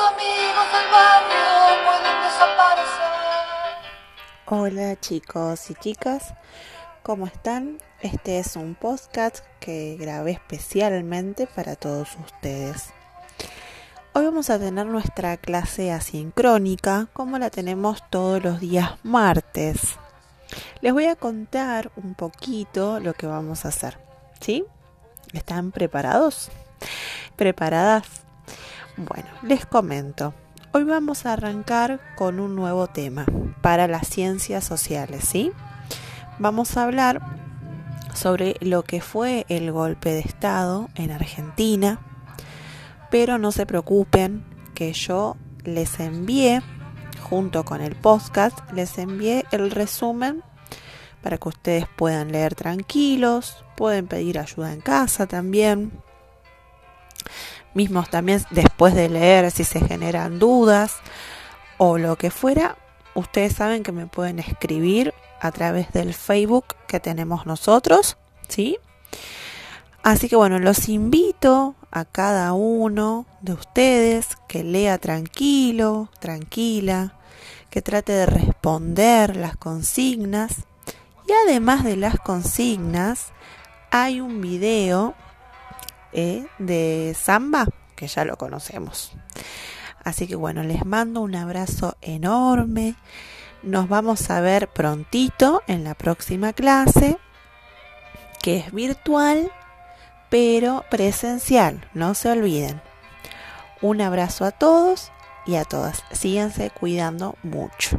amigos del barrio pueden desaparecer. Hola chicos y chicas, ¿cómo están? Este es un podcast que grabé especialmente para todos ustedes. Hoy vamos a tener nuestra clase asincrónica como la tenemos todos los días martes. Les voy a contar un poquito lo que vamos a hacer. ¿Sí? ¿Están preparados? ¿Preparadas? Bueno, les comento. Hoy vamos a arrancar con un nuevo tema para las ciencias sociales, ¿sí? Vamos a hablar sobre lo que fue el golpe de Estado en Argentina, pero no se preocupen que yo les envié, junto con el podcast, les envié el resumen para que ustedes puedan leer tranquilos, pueden pedir ayuda en casa también mismos también después de leer si se generan dudas o lo que fuera, ustedes saben que me pueden escribir a través del Facebook que tenemos nosotros, ¿sí? Así que bueno, los invito a cada uno de ustedes que lea tranquilo, tranquila, que trate de responder las consignas y además de las consignas hay un video e de Samba, que ya lo conocemos. Así que bueno, les mando un abrazo enorme. Nos vamos a ver prontito en la próxima clase, que es virtual, pero presencial, no se olviden. Un abrazo a todos y a todas. Síganse cuidando mucho.